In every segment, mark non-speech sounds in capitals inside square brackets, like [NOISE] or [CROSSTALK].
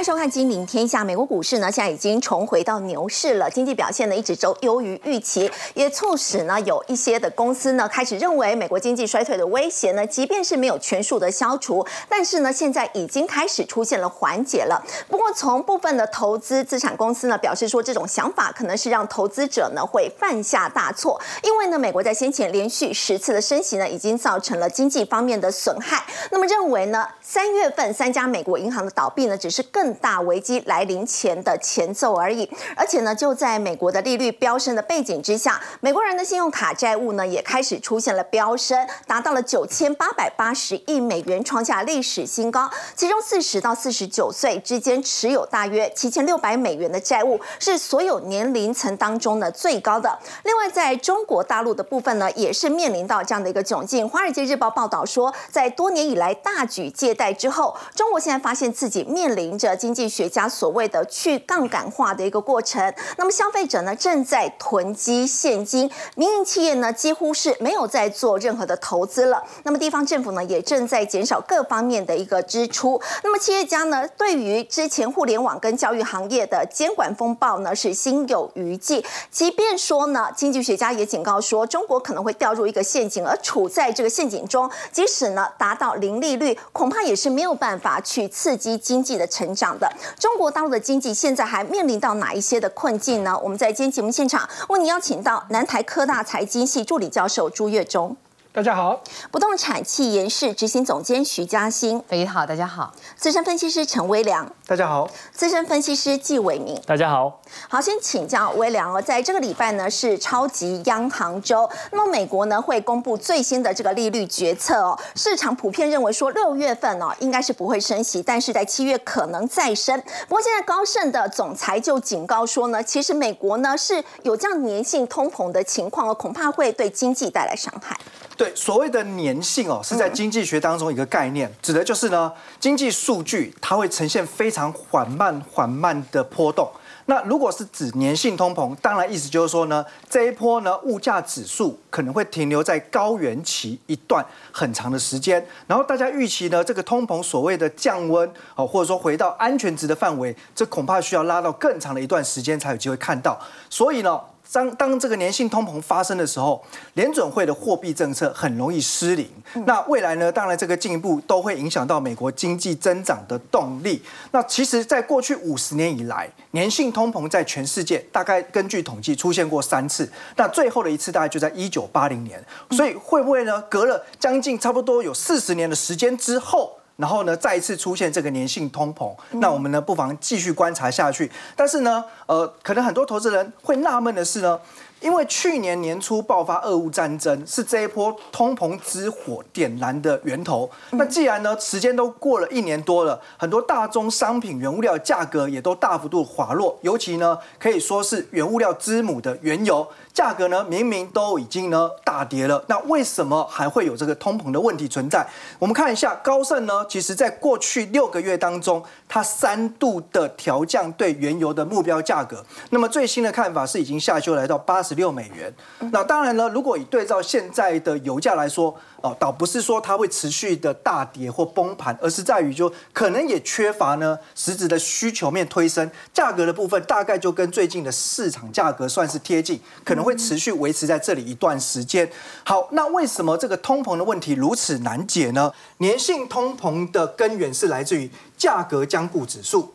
迎收看《金陵天下》。美国股市呢，现在已经重回到牛市了，经济表现呢一直都优于预期，也促使呢有一些的公司呢开始认为美国经济衰退的威胁呢，即便是没有全数的消除，但是呢现在已经开始出现了缓解了。不过从部分的投资资产公司呢表示说，这种想法可能是让投资者呢会犯下大错，因为呢美国在先前连续十次的升息呢，已经造成了经济方面的损害。那么认为呢三月份三家美国银行的倒闭呢，只是更大危机来临前的前奏而已，而且呢，就在美国的利率飙升的背景之下，美国人的信用卡债务呢也开始出现了飙升，达到了九千八百八十亿美元，创下历史新高。其中四十到四十九岁之间持有大约七千六百美元的债务，是所有年龄层当中呢最高的。另外，在中国大陆的部分呢，也是面临到这样的一个窘境。《华尔街日报》报道说，在多年以来大举借贷之后，中国现在发现自己面临着。经济学家所谓的去杠杆化的一个过程，那么消费者呢正在囤积现金，民营企业呢几乎是没有在做任何的投资了，那么地方政府呢也正在减少各方面的一个支出，那么企业家呢对于之前互联网跟教育行业的监管风暴呢是心有余悸，即便说呢经济学家也警告说中国可能会掉入一个陷阱，而处在这个陷阱中，即使呢达到零利率，恐怕也是没有办法去刺激经济的成长。的中国大陆的经济现在还面临到哪一些的困境呢？我们在今天节目现场为您邀请到南台科大财经系助理教授朱月忠。大家好，不动产企研室执行总监徐嘉欣，大家好，大家好，资深分析师陈威良，大家好，资深分析师纪伟明，大家好，好，先请教威良哦，在这个礼拜呢是超级央行周，那么美国呢会公布最新的这个利率决策哦，市场普遍认为说六月份哦应该是不会升息，但是在七月可能再升，不过现在高盛的总裁就警告说呢，其实美国呢是有这样粘性通膨的情况哦，恐怕会对经济带来伤害。对，所谓的粘性哦，是在经济学当中一个概念，指的就是呢，经济数据它会呈现非常缓慢、缓慢的波动。那如果是指粘性通膨，当然意思就是说呢，这一波呢，物价指数可能会停留在高原期一段很长的时间，然后大家预期呢，这个通膨所谓的降温哦，或者说回到安全值的范围，这恐怕需要拉到更长的一段时间才有机会看到。所以呢。当当这个粘性通膨发生的时候，联准会的货币政策很容易失灵。那未来呢？当然这个进一步都会影响到美国经济增长的动力。那其实，在过去五十年以来，粘性通膨在全世界大概根据统计出现过三次。那最后的一次大概就在一九八零年。所以会不会呢？隔了将近差不多有四十年的时间之后？然后呢，再一次出现这个粘性通膨，那我们呢不妨继续观察下去。但是呢，呃，可能很多投资人会纳闷的是呢。因为去年年初爆发俄乌战争，是这一波通膨之火点燃的源头。那既然呢，时间都过了一年多了，很多大宗商品原物料价格也都大幅度滑落，尤其呢，可以说是原物料之母的原油价格呢，明明都已经呢大跌了，那为什么还会有这个通膨的问题存在？我们看一下高盛呢，其实在过去六个月当中，它三度的调降对原油的目标价格。那么最新的看法是已经下修来到八十。十六美元，那当然了，如果以对照现在的油价来说，哦，倒不是说它会持续的大跌或崩盘，而是在于就可能也缺乏呢实质的需求面推升，价格的部分大概就跟最近的市场价格算是贴近，可能会持续维持在这里一段时间。好，那为什么这个通膨的问题如此难解呢？粘性通膨的根源是来自于价格将固指数。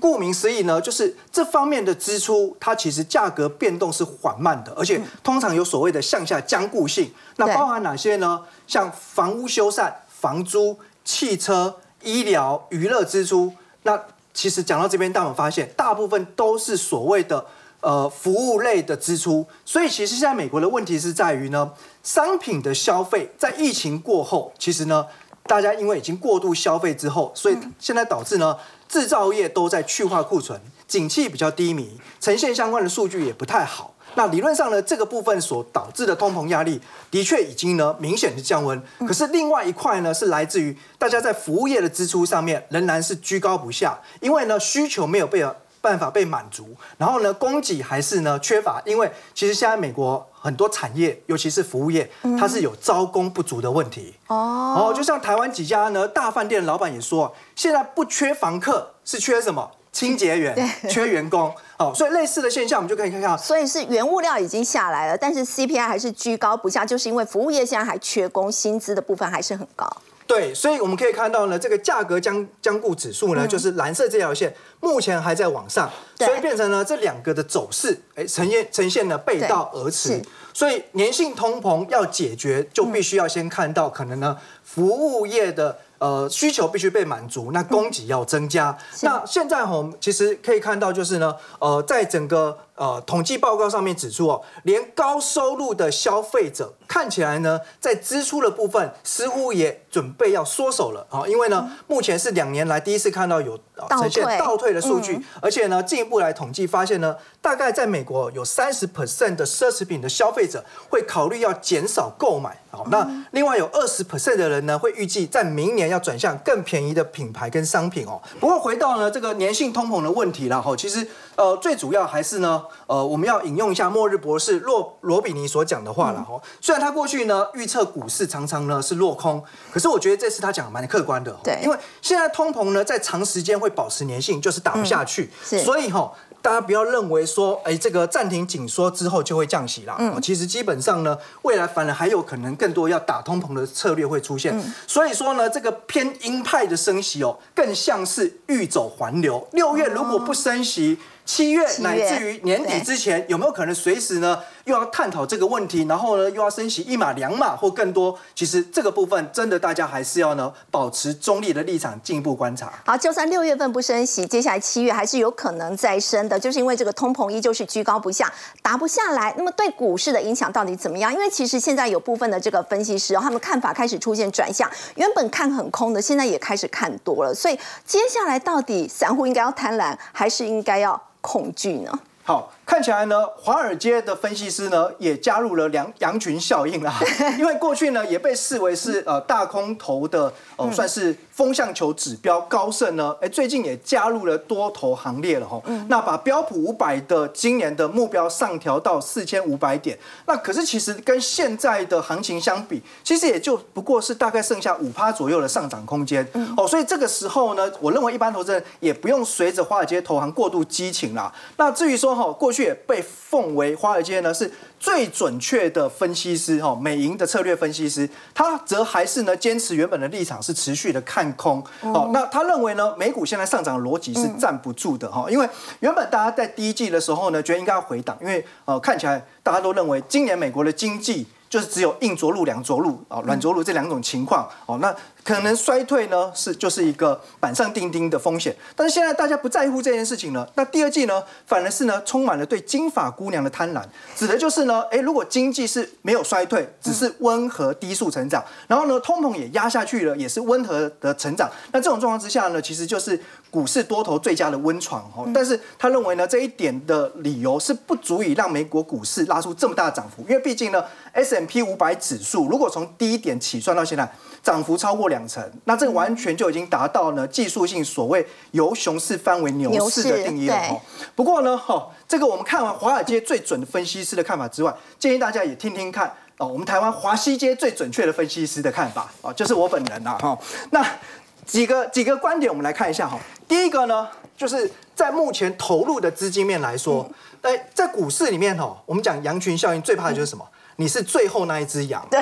顾名思义呢，就是这方面的支出，它其实价格变动是缓慢的，而且通常有所谓的向下僵固性。那包含哪些呢？像房屋修缮、房租、汽车、医疗、娱乐支出。那其实讲到这边，大家发现大部分都是所谓的呃服务类的支出。所以其实现在美国的问题是在于呢，商品的消费在疫情过后，其实呢，大家因为已经过度消费之后，所以现在导致呢。制造业都在去化库存，景气比较低迷，呈现相关的数据也不太好。那理论上呢，这个部分所导致的通膨压力的确已经呢明显的降温。可是另外一块呢，是来自于大家在服务业的支出上面仍然是居高不下，因为呢需求没有被办法被满足，然后呢，供给还是呢缺乏，因为其实现在美国很多产业，尤其是服务业，它是有招工不足的问题。哦，哦，就像台湾几家呢大饭店的老板也说，现在不缺房客，是缺什么？清洁员，缺员工。哦，所以类似的现象，我们就可以看看。所以是原物料已经下来了，但是 CPI 还是居高不下，就是因为服务业现在还缺工，薪资的部分还是很高。对，所以我们可以看到呢，这个价格将将固指数呢，就是蓝色这条线，目前还在往上，所以变成呢这两个的走势，哎，呈现呈现了背道而驰。所以粘性通膨要解决，就必须要先看到可能呢服务业的。呃，需求必须被满足，那供给要增加。那现在我们其实可以看到，就是呢，呃，在整个。呃，统计报告上面指出哦，连高收入的消费者看起来呢，在支出的部分似乎也准备要缩手了啊，因为呢，目前是两年来第一次看到有呈现倒退的数据，而且呢，进一步来统计发现呢，大概在美国有三十 percent 的奢侈品的消费者会考虑要减少购买好，那另外有二十 percent 的人呢，会预计在明年要转向更便宜的品牌跟商品哦。不过回到呢这个粘性通膨的问题了哈，其实呃最主要还是呢。呃，我们要引用一下末日博士洛罗比尼所讲的话了哈。虽然他过去呢预测股市常常呢是落空，可是我觉得这次他讲的蛮客观的。对，因为现在通膨呢在长时间会保持粘性，就是打不下去。所以哈，大家不要认为说，哎，这个暂停紧缩之后就会降息啦。嗯。其实基本上呢，未来反而还有可能更多要打通膨的策略会出现。嗯。所以说呢，这个偏鹰派的升息哦，更像是欲走还留。六月如果不升息。七月乃至于年底之前，有没有可能随时呢？又要探讨这个问题，然后呢，又要升息一码两码或更多。其实这个部分真的大家还是要呢保持中立的立场，进一步观察。好，就算六月份不升息，接下来七月还是有可能再升的，就是因为这个通膨依旧是居高不下，达不下来。那么对股市的影响到底怎么样？因为其实现在有部分的这个分析师，他们看法开始出现转向，原本看很空的，现在也开始看多了。所以接下来到底散户应该要贪婪，还是应该要恐惧呢？好。看起来呢，华尔街的分析师呢也加入了羊羊群效应啦，[LAUGHS] 因为过去呢也被视为是呃大空头的哦，算是风向球指标高盛呢，哎最近也加入了多头行列了哈。那把标普五百的今年的目标上调到四千五百点，那可是其实跟现在的行情相比，其实也就不过是大概剩下五趴左右的上涨空间哦。所以这个时候呢，我认为一般投资人也不用随着华尔街投行过度激情啦。那至于说哈过去。也被奉为华尔街呢是最准确的分析师哈，美银的策略分析师，他则还是呢坚持原本的立场是持续的看空哦。那他认为呢美股现在上涨的逻辑是站不住的哈，因为原本大家在第一季的时候呢觉得应该要回档，因为呃看起来大家都认为今年美国的经济就是只有硬着陆、软着陆啊、软着陆这两种情况哦。那可能衰退呢是就是一个板上钉钉的风险，但是现在大家不在乎这件事情了。那第二季呢，反而是呢充满了对金发姑娘的贪婪，指的就是呢，哎，如果经济是没有衰退，只是温和低速成长，然后呢通膨也压下去了，也是温和的成长，那这种状况之下呢，其实就是股市多头最佳的温床哦。但是他认为呢，这一点的理由是不足以让美国股市拉出这么大的涨幅，因为毕竟呢，S M P 五百指数如果从低点起算到现在。涨幅超过两成，那这个完全就已经达到呢技术性所谓由熊市翻为牛市的定义了哈。不过呢，哈，这个我们看完华尔街最准的分析师的看法之外，建议大家也听听看哦，我们台湾华西街最准确的分析师的看法啊，就是我本人呐哈。那几个几个观点，我们来看一下哈。第一个呢，就是在目前投入的资金面来说，哎，在股市里面哈，我们讲羊群效应最怕的就是什么？你是最后那一只羊，对，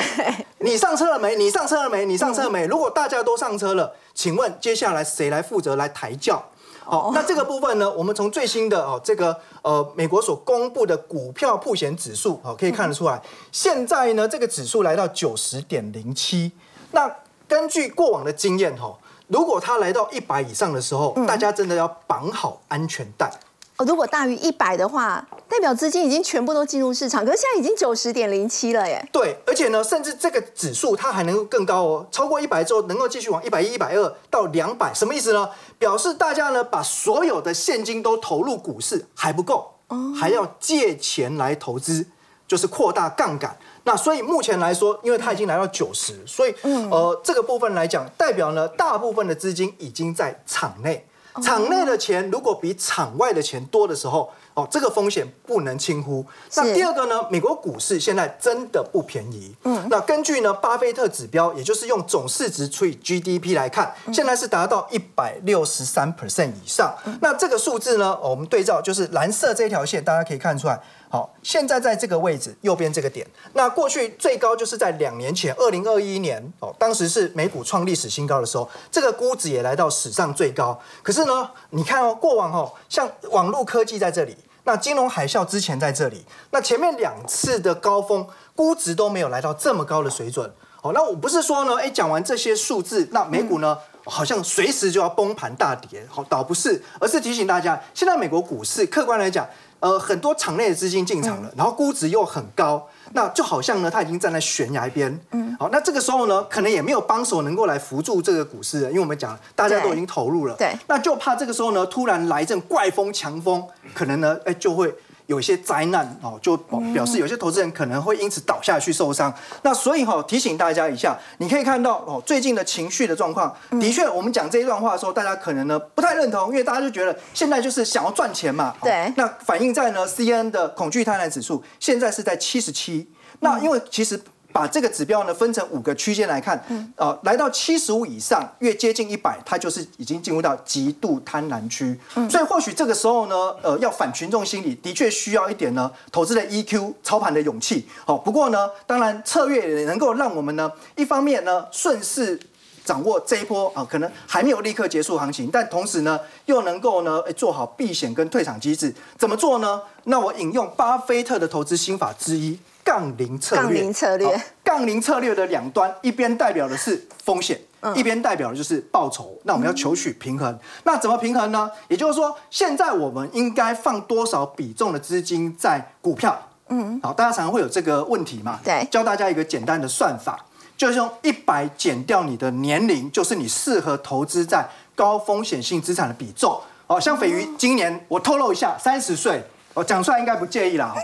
你上车了没？你上车了没？你上车了没？如果大家都上车了，请问接下来谁来负责来抬轿？好，那这个部分呢，我们从最新的哦这个呃美国所公布的股票普险指数哦可以看得出来，现在呢这个指数来到九十点零七。那根据过往的经验哈，如果它来到一百以上的时候，大家真的要绑好安全带。哦，如果大于一百的话，代表资金已经全部都进入市场。可是现在已经九十点零七了耶。对，而且呢，甚至这个指数它还能够更高哦，超过一百之后能够继续往一百一、一百二到两百，什么意思呢？表示大家呢把所有的现金都投入股市还不够，还要借钱来投资，就是扩大杠杆。那所以目前来说，因为它已经来到九十，所以呃这个部分来讲，代表呢大部分的资金已经在场内。场内的钱如果比场外的钱多的时候，哦，这个风险不能轻忽。那第二个呢，美国股市现在真的不便宜。嗯，那根据呢巴菲特指标，也就是用总市值除以 GDP 来看，现在是达到一百六十三 percent 以上。那这个数字呢，我们对照就是蓝色这条线，大家可以看出来。好，现在在这个位置，右边这个点，那过去最高就是在两年前，二零二一年哦，当时是美股创历史新高的时候，这个估值也来到史上最高。可是呢，你看哦，过往哦，像网络科技在这里，那金融海啸之前在这里，那前面两次的高峰估值都没有来到这么高的水准。好，那我不是说呢，哎，讲完这些数字，那美股呢，好像随时就要崩盘大跌，好，倒不是，而是提醒大家，现在美国股市客观来讲。呃，很多场内的资金进场了，然后估值又很高，那就好像呢，它已经站在悬崖边。嗯，好，那这个时候呢，可能也没有帮手能够来扶住这个股市，因为我们讲大家都已经投入了。对，那就怕这个时候呢，突然来一阵怪风强风，可能呢，哎，就会。有一些灾难哦，就表示有些投资人可能会因此倒下去受伤。那所以哈，提醒大家一下，你可以看到哦，最近的情绪的状况，的确，我们讲这一段话的时候，大家可能呢不太认同，因为大家就觉得现在就是想要赚钱嘛。对。那反映在呢，C N 的恐惧贪婪指数现在是在七十七。那因为其实。把这个指标呢分成五个区间来看，呃，来到七十五以上，越接近一百，它就是已经进入到极度贪婪区。所以或许这个时候呢，呃，要反群众心理，的确需要一点呢，投资的 EQ、操盘的勇气。好，不过呢，当然策略也能够让我们呢，一方面呢，顺势掌握这一波啊，可能还没有立刻结束行情，但同时呢，又能够呢，做好避险跟退场机制。怎么做呢？那我引用巴菲特的投资心法之一。杠铃策略，杠铃策略，杠铃策略的两端，一边代表的是风险，一边代表的就是报酬。那我们要求取平衡，那怎么平衡呢？也就是说，现在我们应该放多少比重的资金在股票？嗯，好，大家常常会有这个问题嘛？对，教大家一个简单的算法，就是用一百减掉你的年龄，就是你适合投资在高风险性资产的比重。哦，像斐鱼今年，我透露一下，三十岁，哦讲出来应该不介意啦。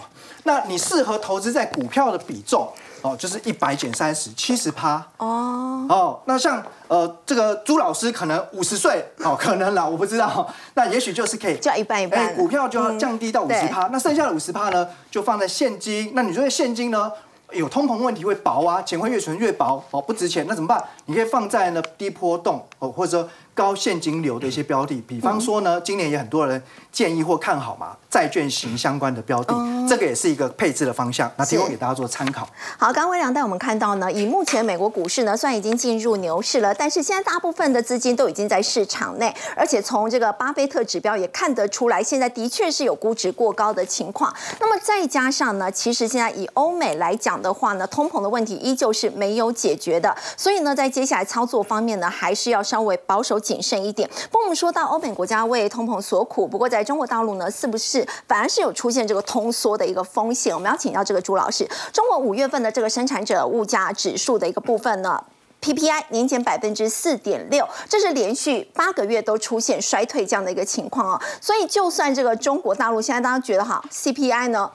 那你适合投资在股票的比重哦，就是一百减三十，七十趴哦哦。那像呃这个朱老师可能五十岁哦，可能啦，我不知道。那也许就是可以叫一半一半，股票就要降低到五十趴，那剩下的五十趴呢，就放在现金。那你觉得现金呢？有通膨问题会薄啊，钱会越存越薄哦，不值钱，那怎么办？你可以放在呢低波动哦，或者说高现金流的一些标的，比方说呢，今年也很多人建议或看好嘛，债券型相关的标的，这个也是一个配置的方向，那提供给大家做参考。好，刚刚微良带我们看到呢，以目前美国股市呢，虽然已经进入牛市了，但是现在大部分的资金都已经在市场内，而且从这个巴菲特指标也看得出来，现在的确是有估值过高的情况。那么再加上呢，其实现在以欧美来讲的话呢，通膨的问题依旧是没有解决的，所以呢，在接下来操作方面呢，还是要稍微保守谨慎一点。不过我们说到欧美国家为通膨所苦，不过在中国大陆呢，是不是反而是有出现这个通缩的一个风险？我们要请教这个朱老师，中国五月份的这个生产者物价指数的一个部分呢，PPI 年减百分之四点六，这是连续八个月都出现衰退这样的一个情况哦。所以就算这个中国大陆现在大家觉得哈，CPI 呢？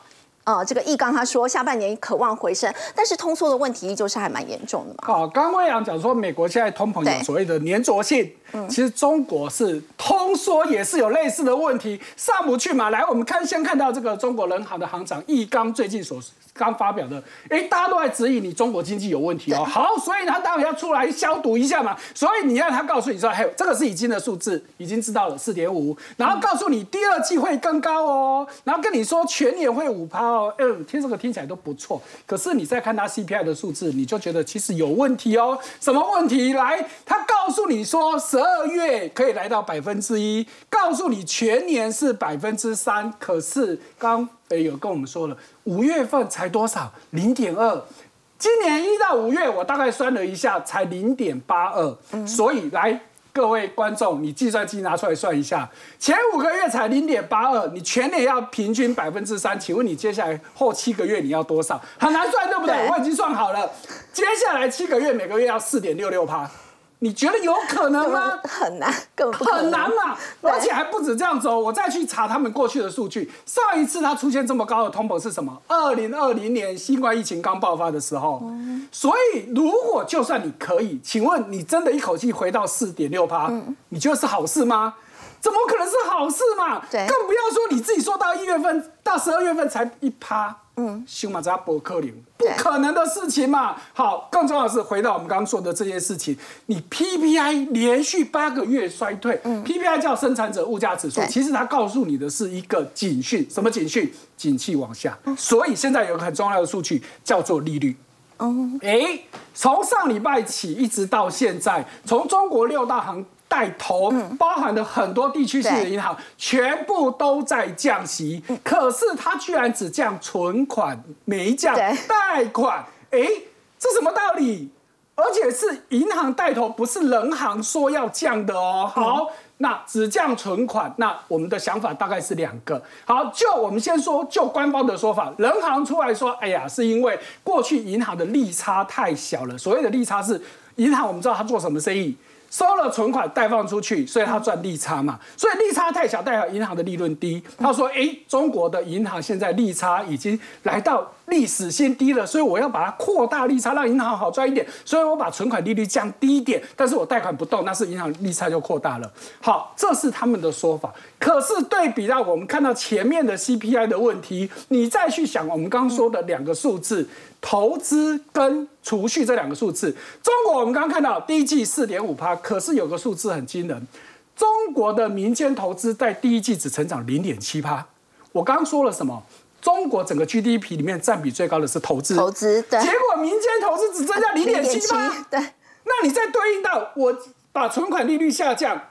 呃，这个易纲他说下半年渴望回升，但是通缩的问题依旧是还蛮严重的嘛。好，刚刚魏阳讲说美国现在通膨有所谓的粘着性，其实中国是通缩也是有类似的问题，上不去嘛。来，我们看先看到这个中国人行的行长易纲最近所。刚发表的，哎，大家都在质疑你中国经济有问题哦。[LAUGHS] 好，所以他当然要出来消毒一下嘛。所以你让他告诉你说，嘿，这个是已经的数字，已经知道了四点五，然后告诉你第二季会更高哦，然后跟你说全年会五趴哦。嗯，听这个听起来都不错。可是你再看他 CPI 的数字，你就觉得其实有问题哦。什么问题？来，他告诉你说十二月可以来到百分之一，告诉你全年是百分之三，可是刚。诶，有跟我们说了，五月份才多少？零点二。今年一到五月，我大概算了一下，才零点八二。所以来，各位观众，你计算机拿出来算一下，前五个月才零点八二，你全年要平均百分之三，请问你接下来后七个月你要多少？很难算，对不对？我已经算好了，接下来七个月每个月要四点六六趴。你觉得有可能吗？[LAUGHS] 很难，根本很难嘛！而且还不止这样子哦，我再去查他们过去的数据，上一次它出现这么高的通膨是什么？二零二零年新冠疫情刚爆发的时候。所以，如果就算你可以，请问你真的一口气回到四点六趴，你觉得是好事吗？怎么可能是好事嘛？对，更不要说你自己说到一月份到十二月份才一趴，嗯，修马扎伯克林，不可能的事情嘛。好，更重要的是回到我们刚刚说的这件事情，你 PPI 连续八个月衰退，嗯，PPI 叫生产者物价指数，其实它告诉你的是一个警讯，什么警讯？景气往下。所以现在有个很重要的数据叫做利率。哦，哎，从上礼拜起一直到现在，从中国六大行。带头包含的很多地区性的银行全部都在降息，可是它居然只降存款，没降贷款。哎，这什么道理？而且是银行带头，不是人行说要降的哦。好，那只降存款，那我们的想法大概是两个。好，就我们先说，就官方的说法，人行出来说，哎呀，是因为过去银行的利差太小了。所谓的利差是银行，我们知道它做什么生意。收了存款贷放出去，所以他赚利差嘛，所以利差太小，代表银行的利润低。他说：“哎，中国的银行现在利差已经来到。”历史新低了，所以我要把它扩大利差，让银行好赚一点。所以我把存款利率降低一点，但是我贷款不动，那是银行利差就扩大了。好，这是他们的说法。可是对比到我们看到前面的 CPI 的问题，你再去想我们刚刚说的两个数字，投资跟储蓄这两个数字，中国我们刚刚看到第一季四点五趴，可是有个数字很惊人，中国的民间投资在第一季只成长零点七趴。我刚刚说了什么？中国整个 GDP 里面占比最高的是投资，投资对，结果民间投资只增加零点七八，对，那你再对应到我把存款利率下降，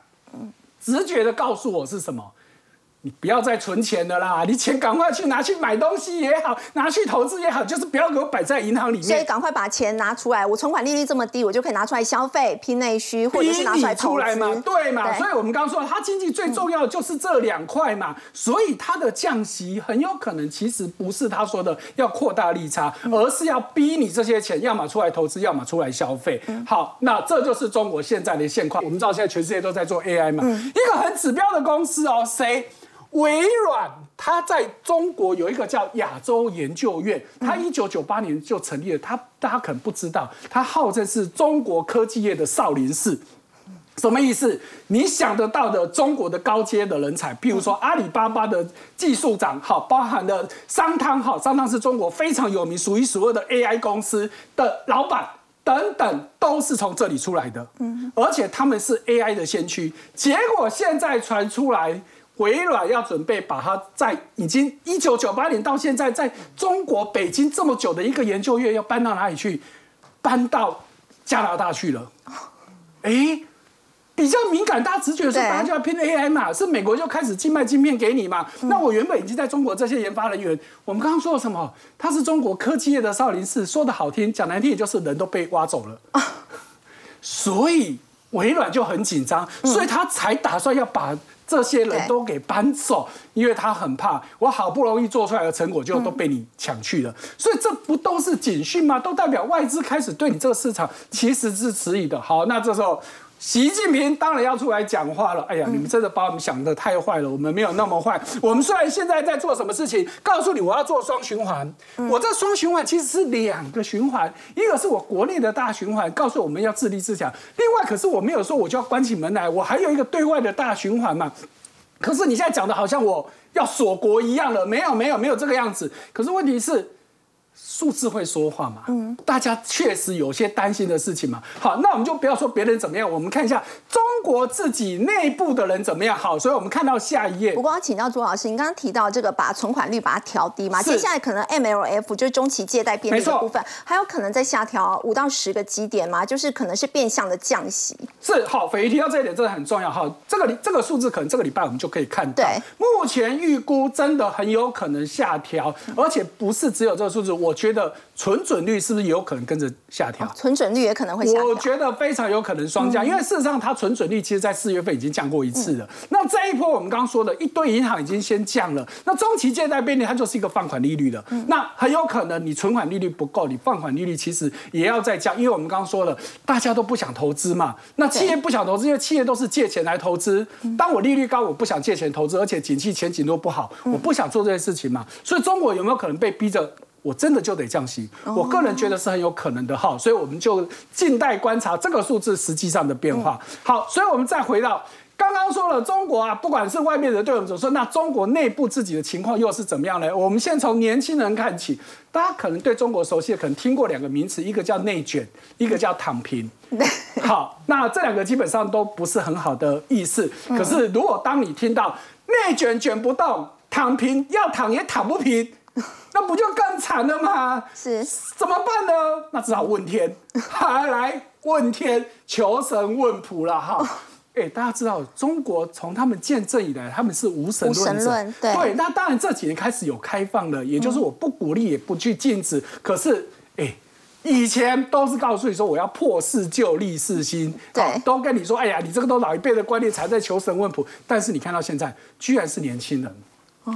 直觉的告诉我是什么？你不要再存钱的啦，你钱赶快去拿去买东西也好，拿去投资也好，就是不要给我摆在银行里面。所以赶快把钱拿出来，我存款利率这么低，我就可以拿出来消费、拼内需，或者是拿出来投资嘛？对嘛？所以我们刚刚说，它经济最重要的就是这两块嘛。所以它的降息很有可能其实不是他说的要扩大利差，而是要逼你这些钱要么出来投资，要么出来消费。好，那这就是中国现在的现况。我们知道现在全世界都在做 AI 嘛，一个很指标的公司哦，谁？微软，它在中国有一个叫亚洲研究院，它一九九八年就成立了。它大家可能不知道，它号称是中国科技业的少林寺。什么意思？你想得到的中国的高阶的人才，譬如说阿里巴巴的技术长，好，包含的商汤，好，商汤是中国非常有名、数一数二的 AI 公司的老板等等，都是从这里出来的。嗯，而且他们是 AI 的先驱。结果现在传出来。微软要准备把它在已经一九九八年到现在，在中国北京这么久的一个研究院要搬到哪里去？搬到加拿大去了。哎，比较敏感，大家直觉说大家就要拼 AI 嘛，是美国就开始寄卖晶片给你嘛？那我原本已经在中国这些研发人员，我们刚刚说了什么？他是中国科技业的少林寺，说的好听，讲难听也就是人都被挖走了。所以微软就很紧张，所以他才打算要把。这些人都给搬走，因为他很怕我好不容易做出来的成果就都被你抢去了，所以这不都是警讯吗？都代表外资开始对你这个市场其实是迟疑的。好，那这时候。习近平当然要出来讲话了。哎呀，你们真的把我们想的太坏了。我们没有那么坏。我们虽然现在在做什么事情，告诉你我要做双循环。我这双循环其实是两个循环，一个是我国内的大循环，告诉我们要自立自强。另外，可是我没有说我就要关起门来，我还有一个对外的大循环嘛。可是你现在讲的好像我要锁国一样了，没有，没有，没有这个样子。可是问题是。数字会说话嘛？嗯，大家确实有些担心的事情嘛。好，那我们就不要说别人怎么样，我们看一下中国自己内部的人怎么样。好，所以我们看到下一页。不过要请教朱老师，你刚刚提到这个把存款率把它调低嘛？接下来可能 MLF 就是中期借贷便利的部分，还有可能再下调五到十个基点嘛？就是可能是变相的降息。是好，斐鱼提到这一点真的很重要。哈，这个这个数字可能这个礼拜我们就可以看到。对，目前预估真的很有可能下调，而且不是只有这个数字，我觉。觉得存准率是不是有可能跟着下调？存准率也可能会下调。我觉得非常有可能双降，因为事实上它存准率其实在四月份已经降过一次了。那这一波我们刚刚说的一堆银行已经先降了，那中期借贷便利它就是一个放款利率了。那很有可能你存款利率不够，你放款利率其实也要再降，因为我们刚刚说了，大家都不想投资嘛。那企业不想投资，因为企业都是借钱来投资。当我利率高，我不想借钱投资，而且景气前景都不好，我不想做这些事情嘛。所以中国有没有可能被逼着？我真的就得降息，我个人觉得是很有可能的哈，所以我们就静待观察这个数字实际上的变化。好，所以我们再回到刚刚说了，中国啊，不管是外面的对我们怎么说，那中国内部自己的情况又是怎么样呢？我们先从年轻人看起，大家可能对中国熟悉，可能听过两个名词，一个叫内卷，一个叫躺平。[LAUGHS] 好，那这两个基本上都不是很好的意思。可是如果当你听到内卷卷不动，躺平要躺也躺不平，[LAUGHS] 那不就更惨了吗？是，怎么办呢？那只好问天，[LAUGHS] 还来问天，求神问卜了哈。哎，大家知道中国从他们建政以来，他们是无神论者。对，那当然这几年开始有开放了，也就是我不鼓励，也不去禁止。可是，哎，以前都是告诉你说我要破世旧立世新，对，都跟你说，哎呀，你这个都老一辈的观念才在求神问卜。但是你看到现在，居然是年轻人，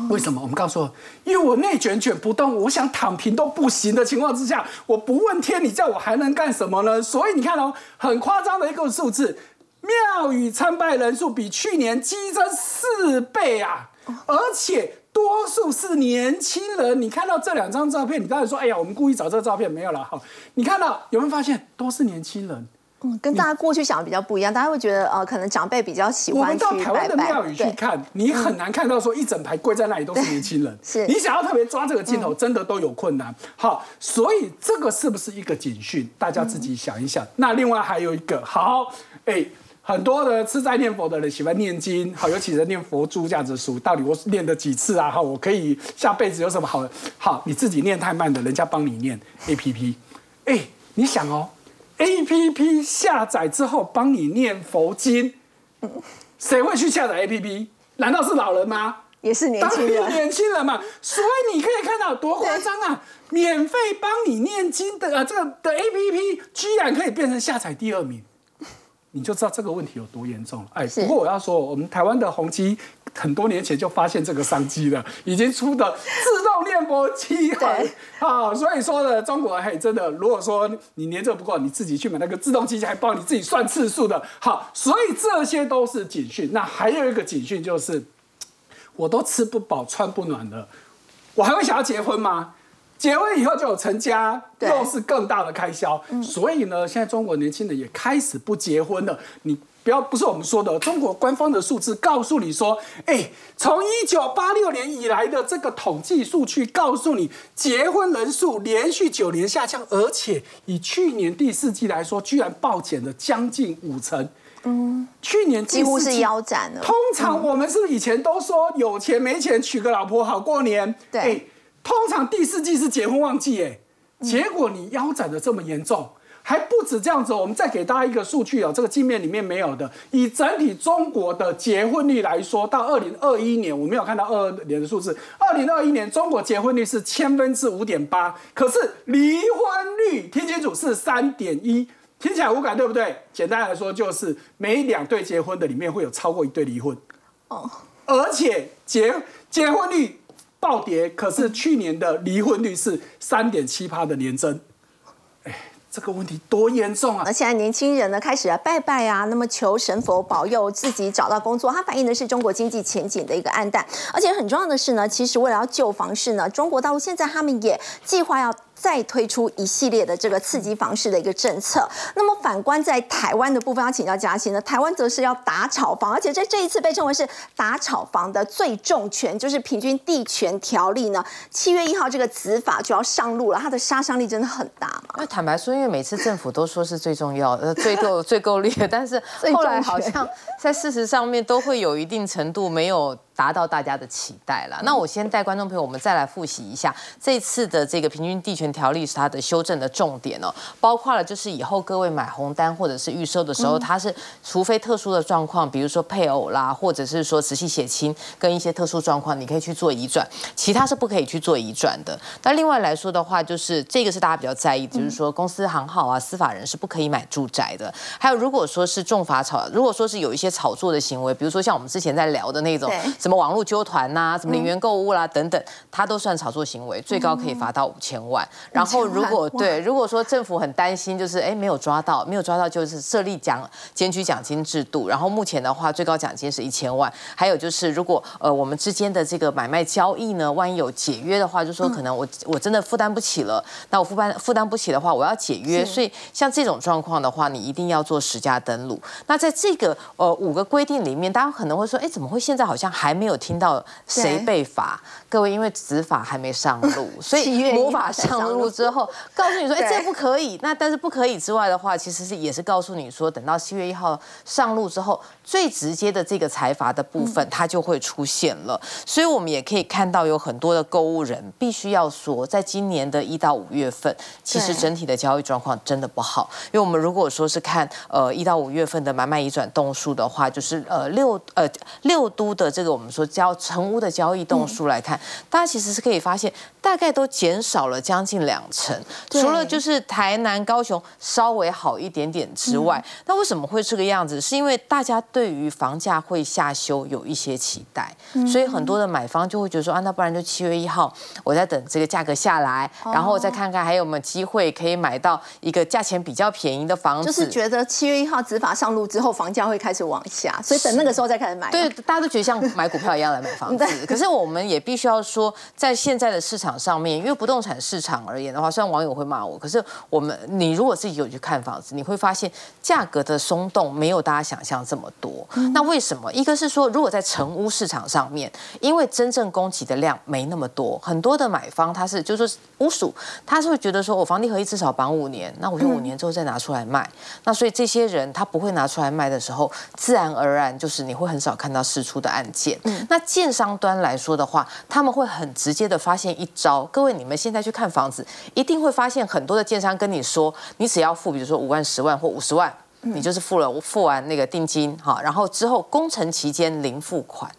为什么？我们告诉，因为我内卷卷不动，我想躺平都不行的情况之下，我不问天，你叫我还能干什么呢？所以你看哦，很夸张的一个数字。庙宇参拜人数比去年激增四倍啊，而且多数是年轻人。你看到这两张照片，你当然说：“哎呀，我们故意找这个照片没有了。”好，你看到有没有发现都是年轻人？嗯，跟大家过去想的比较不一样。大家会觉得，呃，可能长辈比较喜欢我们到台湾的庙宇去看，你很难看到说一整排跪在那里都是年轻人。是，你想要特别抓这个镜头，真的都有困难。好，所以这个是不是一个警讯？大家自己想一想。那另外还有一个，好，哎。很多的吃斋念佛的人喜欢念经，好，尤其是念佛珠这样子书，到底我念了几次啊？哈，我可以下辈子有什么好的？好，你自己念太慢的，人家帮你念 A P P。哎，你想哦，A P P 下载之后帮你念佛经，谁会去下载 A P P？难道是老人吗？也是年轻人，年轻人嘛。所以你可以看到多夸张啊！免费帮你念经的啊，这个的 A P P 居然可以变成下载第二名。你就知道这个问题有多严重了。哎，不过我要说，我们台湾的宏基很多年前就发现这个商机了，已经出的自动念佛机。对，好，所以说呢，中国嘿，真的，如果说你年这不够，你自己去买那个自动机器，还帮你自己算次数的。好，所以这些都是警讯。那还有一个警讯就是，我都吃不饱穿不暖了，我还会想要结婚吗？结婚以后就有成家，又是更大的开销，所以呢，现在中国年轻人也开始不结婚了。你不要不是我们说的，中国官方的数字告诉你说，哎，从一九八六年以来的这个统计数据告诉你，结婚人数连续九年下降，而且以去年第四季来说，居然暴减了将近五成。嗯，去年几乎是腰斩了。通常我们是以前都说有钱没钱娶个老婆好过年，对。通常第四季是结婚旺季，哎，结果你腰斩的这么严重，还不止这样子。我们再给大家一个数据哦，这个镜面里面没有的。以整体中国的结婚率来说，到二零二一年，我没有看到二二年的数字。二零二一年中国结婚率是千分之五点八，可是离婚率听清楚是三点一，听起来无感对不对？简单来说，就是每两对结婚的里面会有超过一对离婚。哦，而且结结婚率。暴跌，可是去年的离婚率是三点七趴的年增，哎，这个问题多严重啊！那现在年轻人呢，开始啊拜拜啊，那么求神佛保佑自己找到工作，它反映的是中国经济前景的一个暗淡。而且很重要的是呢，其实为了要救房市呢，中国大陆现在他们也计划要。再推出一系列的这个刺激房市的一个政策。那么反观在台湾的部分，要请教嘉欣呢，台湾则是要打炒房，而且在这一次被称为是打炒房的最重拳，就是平均地权条例呢。七月一号这个子法就要上路了，它的杀伤力真的很大嘛？那坦白说，因为每次政府都说是最重要的、最够、最够力，但是后来好像在事实上面都会有一定程度没有。达到大家的期待了。那我先带观众朋友，我们再来复习一下这次的这个平均地权条例是它的修正的重点哦，包括了就是以后各位买红单或者是预售的时候，它是除非特殊的状况，比如说配偶啦，或者是说直系血亲跟一些特殊状况，你可以去做移转，其他是不可以去做移转的。那另外来说的话，就是这个是大家比较在意，就是说公司行号啊，司法人是不可以买住宅的。还有如果说是重罚炒，如果说是有一些炒作的行为，比如说像我们之前在聊的那种。什么网络纠团呐，什么零元购物啦等等，它都算炒作行为，最高可以罚到五千万。然后如果对，如果说政府很担心，就是哎没有抓到，没有抓到就是设立奖检举奖金制度。然后目前的话，最高奖金是一千万。还有就是如果呃我们之间的这个买卖交易呢，万一有解约的话，就说可能我我真的负担不起了，那我负担负担不起的话，我要解约。所以像这种状况的话，你一定要做实价登录。那在这个呃五个规定里面，大家可能会说，哎，怎么会现在好像还没有听到谁被罚？各位，因为执法还没上路，[LAUGHS] 所以魔法上路之后，告诉你说，哎，这不可以。那但是不可以之外的话，其实是也是告诉你说，等到七月一号上路之后，最直接的这个财阀的部分，它就会出现了。所以我们也可以看到，有很多的购物人必须要说，在今年的一到五月份，其实整体的交易状况真的不好。因为我们如果说是看呃一到五月份的买卖移转动数的话，就是呃六呃六都的这个我们说交成屋的交易动数来看。大家其实是可以发现，大概都减少了将近两成，除了就是台南、高雄稍微好一点点之外，那为什么会这个样子？是因为大家对于房价会下修有一些期待，所以很多的买方就会觉得说啊，那不然就七月一号，我在等这个价格下来，然后再看看还有没有机会可以买到一个价钱比较便宜的房子。就是觉得七月一号执法上路之后，房价会开始往下，所以等那个时候再开始买。对，大家都觉得像买股票一样来买房子，[LAUGHS] 可是我们也必须要。说在现在的市场上面，因为不动产市场而言的话，虽然网友会骂我，可是我们你如果自己有去看房子，你会发现价格的松动没有大家想象这么多。那为什么？一个是说，如果在成屋市场上面，因为真正供给的量没那么多，很多的买方他是就是说屋主，他是会觉得说我房地合一至少绑五年，那我用五年之后再拿出来卖。那所以这些人他不会拿出来卖的时候，自然而然就是你会很少看到释出的案件。那建商端来说的话，他们会很直接的发现一招，各位你们现在去看房子，一定会发现很多的建商跟你说，你只要付，比如说五万、十万或五十万，你就是付了付完那个定金哈，然后之后工程期间零付款。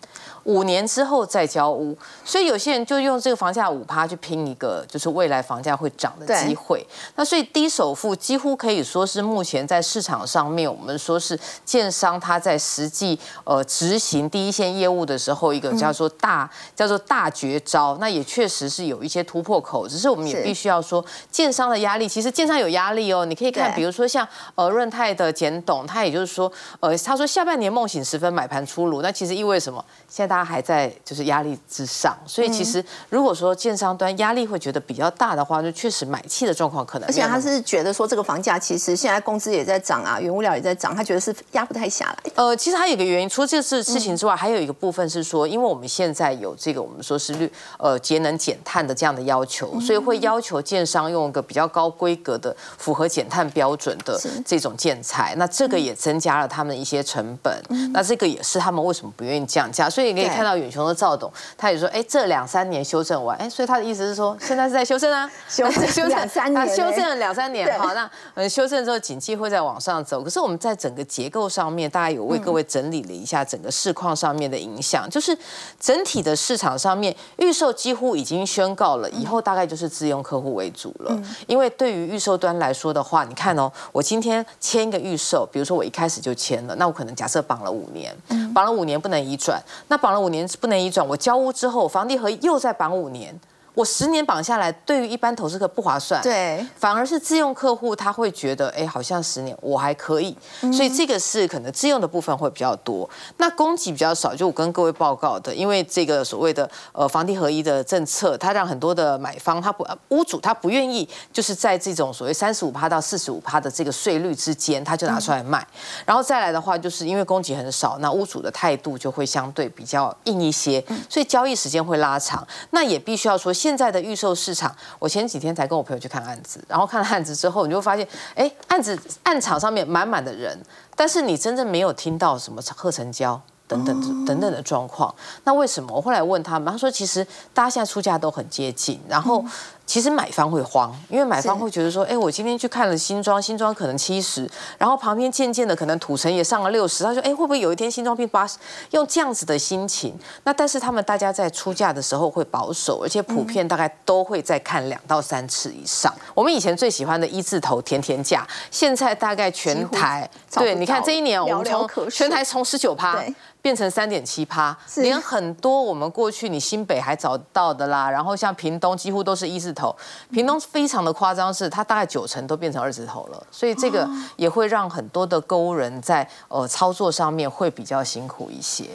五年之后再交屋，所以有些人就用这个房价五趴去拼一个，就是未来房价会涨的机会。那所以低首付几乎可以说是目前在市场上面，我们说是建商他在实际呃执行第一线业务的时候，一个叫做大叫做大绝招。那也确实是有一些突破口，只是我们也必须要说，建商的压力其实建商有压力哦。你可以看，比如说像呃润泰的简董，他也就是说，呃他说下半年梦醒时分买盘出炉，那其实意味什么？现在。他还在就是压力之上，所以其实如果说建商端压力会觉得比较大的话，就确实买气的状况可能。而且他是觉得说这个房价其实现在工资也在涨啊，原物料也在涨，他觉得是压不太下来。呃，其实还有一个原因，除了这次事情之外，还有一个部分是说，因为我们现在有这个我们说是绿呃节能减碳的这样的要求，所以会要求建商用一个比较高规格的、符合减碳标准的这种建材，那这个也增加了他们一些成本。那这个也是他们为什么不愿意降价，所以。可以看到远雄的赵董，他也说，哎，这两三年修正完，哎，所以他的意思是说，现在是在修正啊，修修正 [LAUGHS] 三年，修正了两三年，好，那呃，修正之后，景气会再往上走。可是我们在整个结构上面，大家有为各位整理了一下整个市况上面的影响，就是整体的市场上面，预售几乎已经宣告了，以后大概就是自用客户为主了。因为对于预售端来说的话，你看哦，我今天签一个预售，比如说我一开始就签了，那我可能假设绑了五年，绑了五年不能移转，那绑。了五年不能移转，我交屋之后，房地合又再绑五年。我十年绑下来，对于一般投资客不划算，对，反而是自用客户他会觉得，哎，好像十年我还可以，所以这个是可能自用的部分会比较多。那供给比较少，就我跟各位报告的，因为这个所谓的呃房地合一的政策，它让很多的买方他不屋主他不愿意，就是在这种所谓三十五趴到四十五趴的这个税率之间，他就拿出来卖。然后再来的话，就是因为供给很少，那屋主的态度就会相对比较硬一些，所以交易时间会拉长。那也必须要说。现在的预售市场，我前几天才跟我朋友去看案子，然后看了案子之后，你就会发现，哎，案子案场上面满满的人，但是你真正没有听到什么贺成交。等等等等的状况，那为什么？我后来问他们，他说其实大家现在出价都很接近，然后其实买方会慌，因为买方会觉得说，哎，我今天去看了新装，新装可能七十，然后旁边渐渐的可能土城也上了六十，他说，哎，会不会有一天新装变八十？用这样子的心情，那但是他们大家在出价的时候会保守，而且普遍大概都会再看两到三次以上。我们以前最喜欢的一字头甜甜价，现在大概全台，对，你看这一年我们从全台从十九趴。变成三点七趴，连很多我们过去你新北还找到的啦，然后像屏东几乎都是一字头，屏东非常的夸张，是它大概九成都变成二字头了，所以这个也会让很多的购物人在呃操作上面会比较辛苦一些。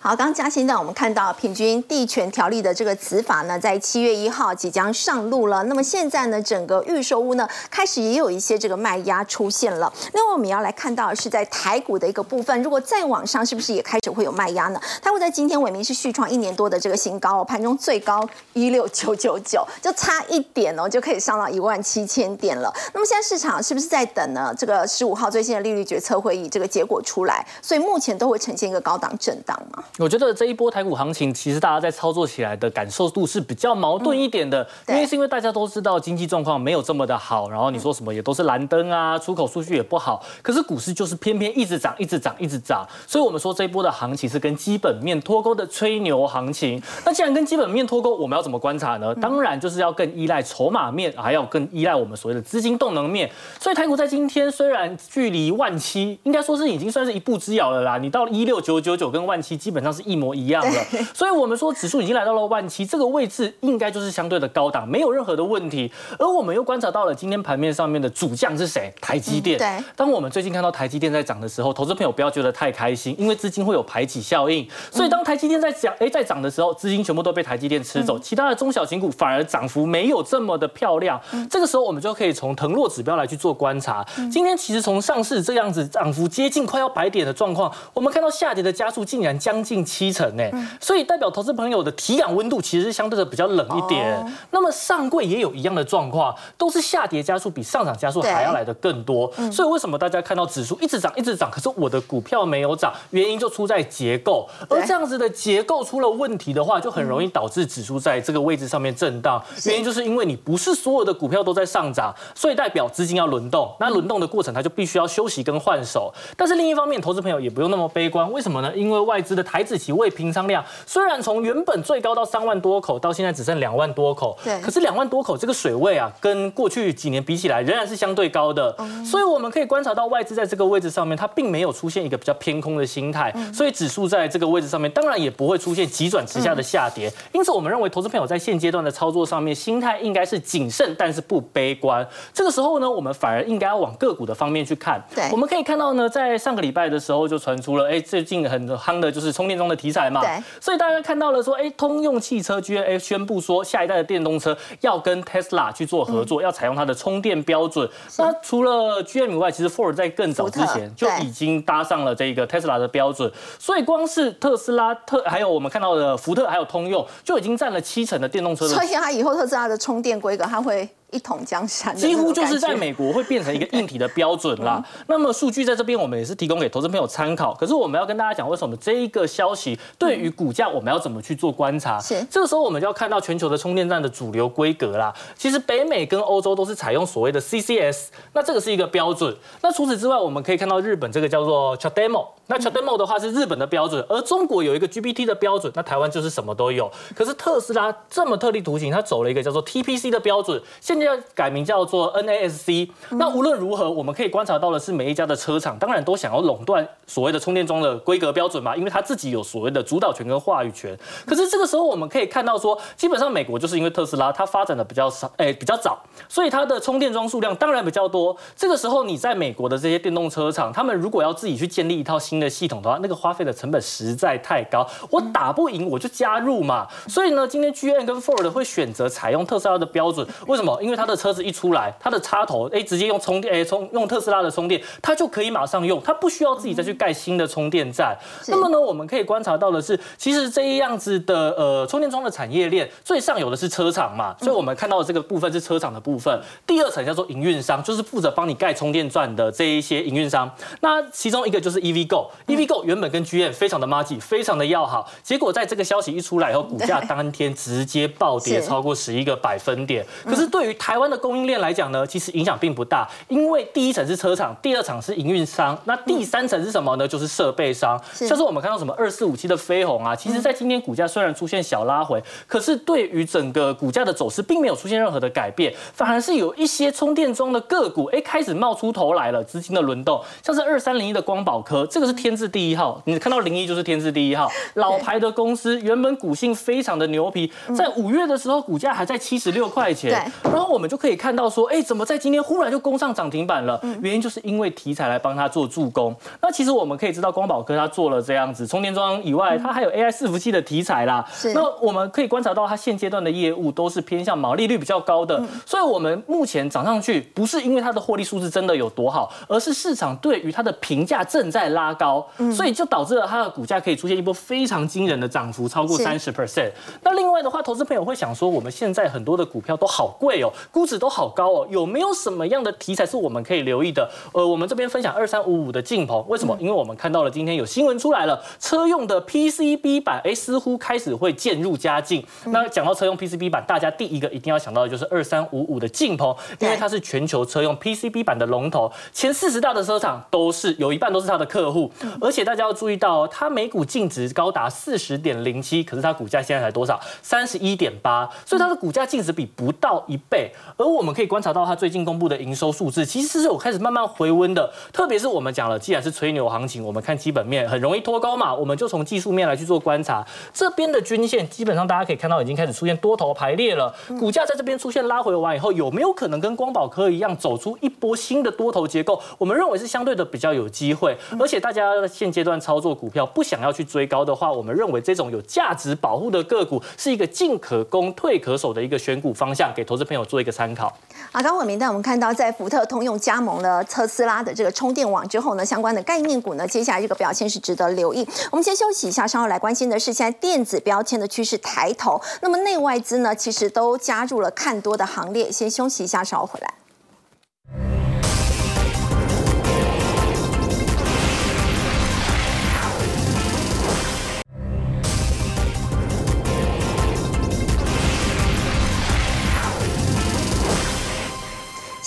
好，刚刚嘉欣呢，我们看到平均地权条例的这个词法呢，在七月一号即将上路了。那么现在呢，整个预售屋呢，开始也有一些这个卖压出现了。另外，我们要来看到是在台股的一个部分，如果再往上，是不是也开始会有卖压呢？它会在今天伟明是续创一年多的这个新高，盘中最高一六九九九，就差一点哦，就可以上到一万七千点了。那么现在市场是不是在等呢？这个十五号最新的利率决策会议这个结果出来，所以目前都会呈现一个高档震荡。我觉得这一波台股行情，其实大家在操作起来的感受度是比较矛盾一点的，因为是因为大家都知道经济状况没有这么的好，然后你说什么也都是蓝灯啊，出口数据也不好，可是股市就是偏偏一直涨，一直涨，一直涨，所以我们说这一波的行情是跟基本面脱钩的吹牛行情。那既然跟基本面脱钩，我们要怎么观察呢？当然就是要更依赖筹码面，还要更依赖我们所谓的资金动能面。所以台股在今天虽然距离万七，应该说是已经算是一步之遥了啦，你到一六九九九跟万七基本上是一。模一样了，所以我们说指数已经来到了万七这个位置，应该就是相对的高档，没有任何的问题。而我们又观察到了今天盘面上面的主将是谁？台积电。对。当我们最近看到台积电在涨的时候，投资朋友不要觉得太开心，因为资金会有排挤效应。所以当台积电在涨，哎，在涨的时候，资金全部都被台积电吃走，其他的中小型股反而涨幅没有这么的漂亮。这个时候我们就可以从腾落指标来去做观察。今天其实从上市这样子涨幅接近快要百点的状况，我们看到下跌的加速竟然将近七。成呢，所以代表投资朋友的体感温度其实相对的比较冷一点。那么上柜也有一样的状况，都是下跌加速比上涨加速还要来的更多。所以为什么大家看到指数一直涨一直涨，可是我的股票没有涨？原因就出在结构。而这样子的结构出了问题的话，就很容易导致指数在这个位置上面震荡。原因就是因为你不是所有的股票都在上涨，所以代表资金要轮动。那轮动的过程，它就必须要休息跟换手。但是另一方面，投资朋友也不用那么悲观。为什么呢？因为外资的台子期。未平仓量虽然从原本最高到三万多口，到现在只剩两万多口，对，可是两万多口这个水位啊，跟过去几年比起来，仍然是相对高的。所以我们可以观察到外资在这个位置上面，它并没有出现一个比较偏空的心态，所以指数在这个位置上面，当然也不会出现急转直下的下跌。因此，我们认为投资朋友在现阶段的操作上面，心态应该是谨慎，但是不悲观。这个时候呢，我们反而应该要往个股的方面去看。对，我们可以看到呢，在上个礼拜的时候就传出了，哎，最近很夯的就是充电桩的题材嘛，对，所以大家看到了说，哎，通用汽车居然哎宣布说，下一代的电动车要跟 Tesla 去做合作，要采用它的充电标准。那除了 GM 以外，其实 Ford 在更早之前就已经搭上了这个 Tesla 的标准。所以光是特斯拉、特还有我们看到的福特还有通用，就已经占了七成的电动车。所以它以后特斯拉的充电规格，它会。一统江山，几乎就是在美国会变成一个硬体的标准啦。[LAUGHS] 那么数据在这边，我们也是提供给投资朋友参考。可是我们要跟大家讲，为什么这一个消息对于股价，我们要怎么去做观察？是这个时候，我们就要看到全球的充电站的主流规格啦。其实北美跟欧洲都是采用所谓的 CCS，那这个是一个标准。那除此之外，我们可以看到日本这个叫做 CHAdeMO，那 CHAdeMO 的话是日本的标准，而中国有一个 GPT 的标准，那台湾就是什么都有。可是特斯拉这么特立独行，它走了一个叫做 TPC 的标准，现在要改名叫。做 NASC，那无论如何，我们可以观察到的是，每一家的车厂当然都想要垄断所谓的充电桩的规格标准嘛，因为他自己有所谓的主导权跟话语权。可是这个时候，我们可以看到说，基本上美国就是因为特斯拉它发展的比较少，哎，比较早，所以它的充电桩数量当然比较多。这个时候，你在美国的这些电动车厂，他们如果要自己去建立一套新的系统的话，那个花费的成本实在太高，我打不赢我就加入嘛。所以呢，今天 GM 跟 Ford 会选择采用特斯拉的标准，为什么？因为为它的车子一出来，它的插头哎直接用充电哎充用特斯拉的充电，它就可以马上用，它不需要自己再去盖新的充电站。那么呢，我们可以观察到的是，其实这样子的呃充电桩的产业链最上游的是车厂嘛，所以我们看到的这个部分是车厂的部分。第二层叫做营运商，就是负责帮你盖充电站的这一些营运商。那其中一个就是 EVGo，EVGo 原本跟 GM 非常的 m a g 非常的要好，结果在这个消息一出来以后，股价当天直接暴跌超过十一个百分点。可是对于台湾的供应链来讲呢，其实影响并不大，因为第一层是车厂，第二层是营运商，那第三层是什么呢？就是设备商，像是我们看到什么二四五七的飞鸿啊，其实在今天股价虽然出现小拉回，可是对于整个股价的走势并没有出现任何的改变，反而是有一些充电桩的个股，哎，开始冒出头来了，资金的轮动，像是二三零一的光宝科，这个是天字第一号，你看到零一就是天字第一号，[LAUGHS] 老牌的公司，原本股性非常的牛皮，在五月的时候股价还在七十六块钱，然后我们就可以看到说，哎，怎么在今天忽然就攻上涨停板了？原因就是因为题材来帮他做助攻。那其实我们可以知道，光宝科它做了这样子充电桩以外，它还有 AI 伺服器的题材啦。那我们可以观察到，它现阶段的业务都是偏向毛利率比较高的，所以我们目前涨上去，不是因为它的获利数字真的有多好，而是市场对于它的评价正在拉高，所以就导致了它的股价可以出现一波非常惊人的涨幅，超过三十 percent。那另外的话，投资朋友会想说，我们现在很多的股票都好贵哦，估值都好高哦，有没有什么样的题材是我们可以留意的？呃，我们这边分享二三五五的镜鹏，为什么？因为我们看到了今天有新闻出来了，车用的 PCB 板，哎，似乎开始会渐入佳境。那讲到车用 PCB 板，大家第一个一定要想到的就是二三五五的镜鹏，因为它是全球车用 PCB 板的龙头，前四十大的车厂都是有一半都是它的客户。而且大家要注意到，它每股净值高达四十点零七，可是它股价现在才多少？三十一点八，所以它的股价净值比不到一倍。而我们可以观察到，它最近公布的营收数字其实是有开始慢慢回温的。特别是我们讲了，既然是吹牛行情，我们看基本面很容易脱高嘛，我们就从技术面来去做观察。这边的均线基本上大家可以看到已经开始出现多头排列了，股价在这边出现拉回完以后，有没有可能跟光宝科一样走出一波新的多头结构？我们认为是相对的比较有机会。而且大家现阶段操作股票不想要去追高的话，我们认为这种有价值保护的个股是一个进可攻退可守的一个选股方向，给投资朋友做做一个参考。啊，刚伟明带我们看到，在福特、通用加盟了特斯拉的这个充电网之后呢，相关的概念股呢，接下来这个表现是值得留意。我们先休息一下，稍后来关心的是现在电子标签的趋势抬头，那么内外资呢，其实都加入了看多的行列。先休息一下，稍后回来。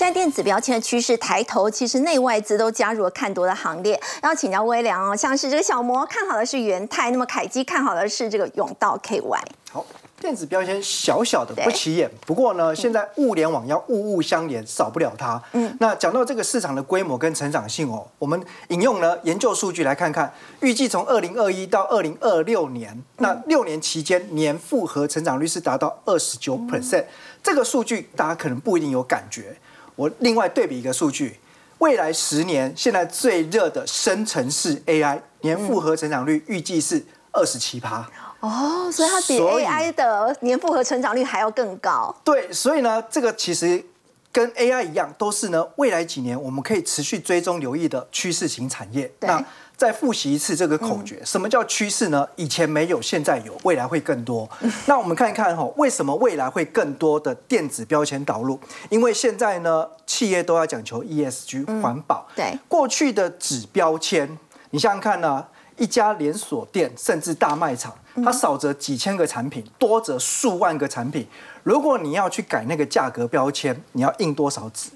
在电子标签的趋势抬头，其实内外资都加入了看多的行列。然后请教微良哦，像是这个小摩看好的是元泰，那么凯基看好的是这个永道 KY。好，电子标签小小的不起眼，不过呢，现在物联网要物物相连，少不了它。嗯，那讲到这个市场的规模跟成长性哦，我们引用呢研究数据来看看，预计从二零二一到二零二六年，那六年期间年复合成长率是达到二十九 percent。这个数据大家可能不一定有感觉。我另外对比一个数据，未来十年现在最热的生成式 AI 年复合成长率预计是二十七趴。哦，所以它比 AI 的年复合成长率还要更高。对，所以呢，这个其实跟 AI 一样，都是呢未来几年我们可以持续追踪留意的趋势型产业。那再复习一次这个口诀，什么叫趋势呢？以前没有，现在有，未来会更多。那我们看一看哈，为什么未来会更多的电子标签导入？因为现在呢，企业都要讲求 ESG 环保。对，过去的纸标签，你想想看呢，一家连锁店甚至大卖场，它少则几千个产品，多则数万个产品。如果你要去改那个价格标签，你要印多少纸？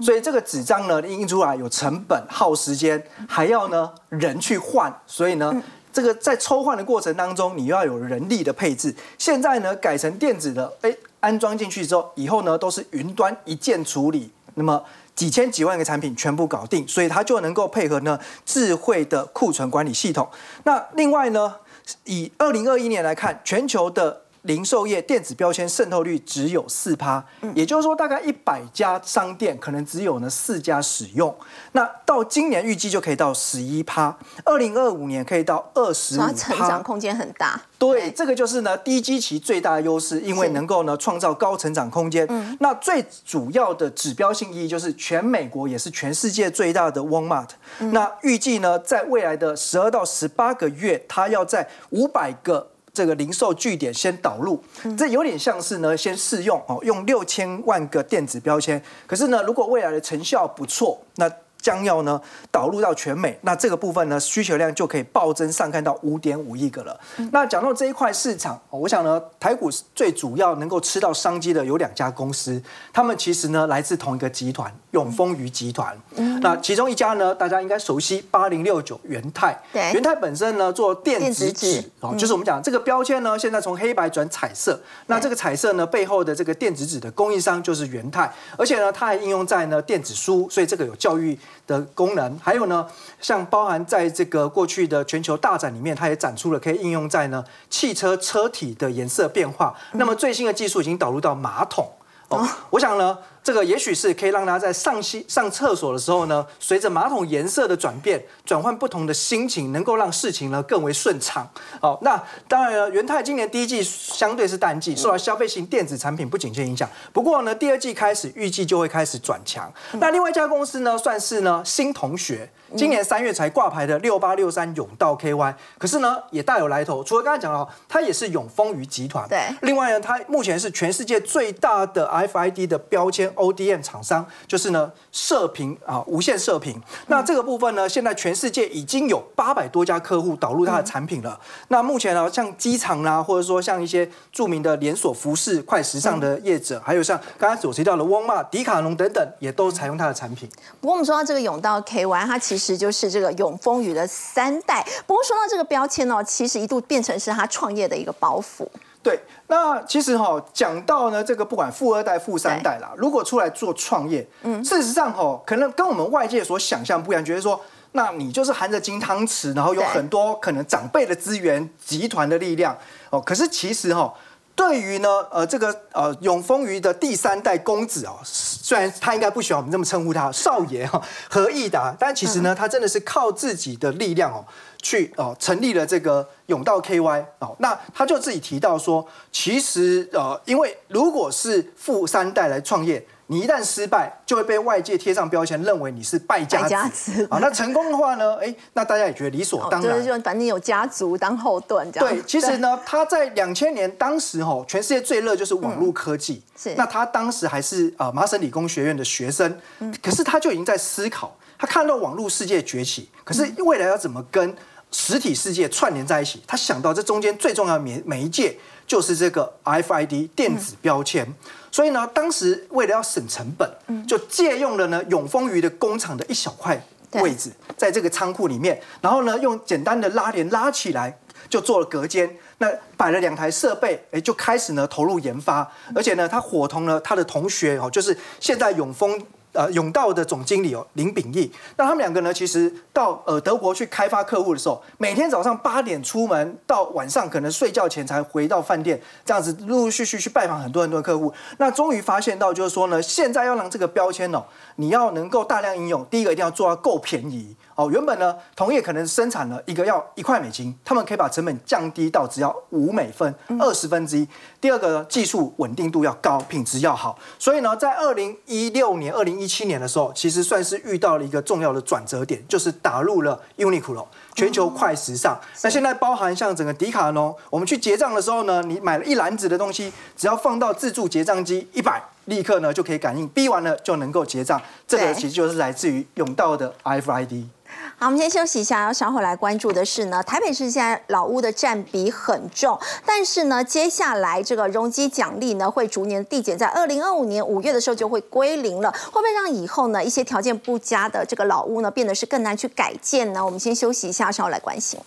所以这个纸张呢印出来有成本、耗时间，还要呢人去换，所以呢这个在抽换的过程当中，你又要有人力的配置。现在呢改成电子的，哎安装进去之后，以后呢都是云端一键处理，那么几千几万个产品全部搞定，所以它就能够配合呢智慧的库存管理系统。那另外呢，以二零二一年来看，全球的零售业电子标签渗透率只有四趴，也就是说大概一百家商店可能只有呢四家使用。那到今年预计就可以到十一趴，二零二五年可以到二十五趴，成长空间很大。对，这个就是呢低基期最大的优势，因为能够呢创造高成长空间。那最主要的指标性意义就是全美国也是全世界最大的 Walmart。那预计呢在未来的十二到十八个月，它要在五百个。这个零售据点先导入，这有点像是呢，先试用哦，用六千万个电子标签。可是呢，如果未来的成效不错，那将要呢导入到全美，那这个部分呢需求量就可以暴增上看到五点五亿个了。那讲到这一块市场，我想呢台股最主要能够吃到商机的有两家公司，他们其实呢来自同一个集团永丰余集团。那其中一家呢大家应该熟悉八零六九元泰，对，元泰本身呢做电子纸哦，就是我们讲这个标签呢现在从黑白转彩色，那这个彩色呢背后的这个电子纸的供应商就是元泰，而且呢它还应用在呢电子书，所以这个有教育。的功能，还有呢，像包含在这个过去的全球大展里面，它也展出了可以应用在呢汽车车体的颜色变化。那么最新的技术已经导入到马桶哦，我想呢。这个也许是可以让大家在上洗上厕所的时候呢，随着马桶颜色的转变，转换不同的心情，能够让事情呢更为顺畅。好，那当然了，元泰今年第一季相对是淡季，受到消费型电子产品不景气影响。不过呢，第二季开始预计就会开始转强。那另外一家公司呢，算是呢新同学，今年三月才挂牌的六八六三永道 KY，可是呢也大有来头。除了刚才讲到，它也是永丰余集团。对。另外呢，它目前是全世界最大的 FID 的标签。ODM 厂商就是呢，射频啊，无线射频。那这个部分呢，现在全世界已经有八百多家客户导入它的产品了。那目前呢，像机场啦，或者说像一些著名的连锁服饰、快时尚的业者，还有像刚才所提到的沃尔玛、迪卡侬等等，也都采用它的产品。不过我们说到这个永道 KY，它其实就是这个永丰余的三代。不过说到这个标签呢，其实一度变成是他创业的一个包袱。对，那其实哈讲到呢，这个不管富二代、富三代啦，如果出来做创业，嗯，事实上哈，可能跟我们外界所想象不一样，觉得说，那你就是含着金汤匙，然后有很多可能长辈的资源、集团的力量哦。可是其实哈，对于呢，呃，这个呃永丰余的第三代公子哦，虽然他应该不喜欢我们这么称呼他少爷哈何益达，但其实呢，他真的是靠自己的力量哦。去哦，成立了这个永道 KY 哦，那他就自己提到说，其实呃，因为如果是富三代来创业，你一旦失败，就会被外界贴上标签，认为你是败家子啊。那成功的话呢，哎，那大家也觉得理所当然，就反正有家族当后盾这样。对，其实呢，他在两千年当时吼，全世界最热就是网络科技，是。那他当时还是啊麻省理工学院的学生，可是他就已经在思考，他看到网络世界崛起，可是未来要怎么跟？实体世界串联在一起，他想到这中间最重要的媒媒介就是这个 RFID 电子标签，所以呢，当时为了要省成本，就借用了呢永丰余的工厂的一小块位置，在这个仓库里面，然后呢用简单的拉链拉起来，就做了隔间，那摆了两台设备，哎，就开始呢投入研发，而且呢他伙同了他的同学哦，就是现在永丰。呃，永道的总经理哦，林炳义，那他们两个呢，其实到呃德国去开发客户的时候，每天早上八点出门，到晚上可能睡觉前才回到饭店，这样子陆陆续续去拜访很多很多客户。那终于发现到，就是说呢，现在要让这个标签哦，你要能够大量应用，第一个一定要做到够便宜。哦，原本呢，同业可能生产了一个要一块美金，他们可以把成本降低到只要五美分，二十分之一。第二个，技术稳定度要高，品质要好。所以呢，在二零一六年、二零一七年的时候，其实算是遇到了一个重要的转折点，就是打入了 Uniqlo 全球快时尚。那现在包含像整个迪卡侬，我们去结账的时候呢，你买了一篮子的东西，只要放到自助结账机一百，立刻呢就可以感应，逼完了就能够结账。这个其实就是来自于永道的 RFID。好，我们先休息一下，要稍后来关注的是呢，台北市现在老屋的占比很重，但是呢，接下来这个容积奖励呢会逐年递减，在二零二五年五月的时候就会归零了，会不会让以后呢一些条件不佳的这个老屋呢变得是更难去改建呢？我们先休息一下，稍后来关心。